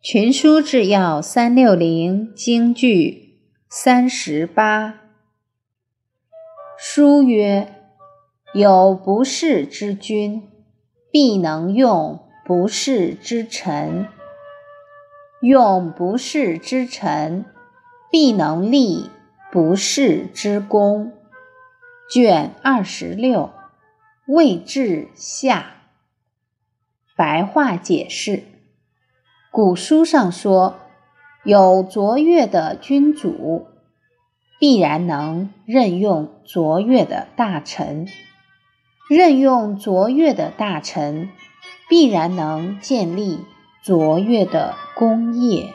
群书治要三六零京剧三十八。书曰：有不世之君，必能用不世之臣；用不世之臣，必能立不世之功。卷二十六，魏志下。白话解释。古书上说有卓越的君主必然能任用卓越的大臣。任用卓越的大臣必然能建立卓越的功业。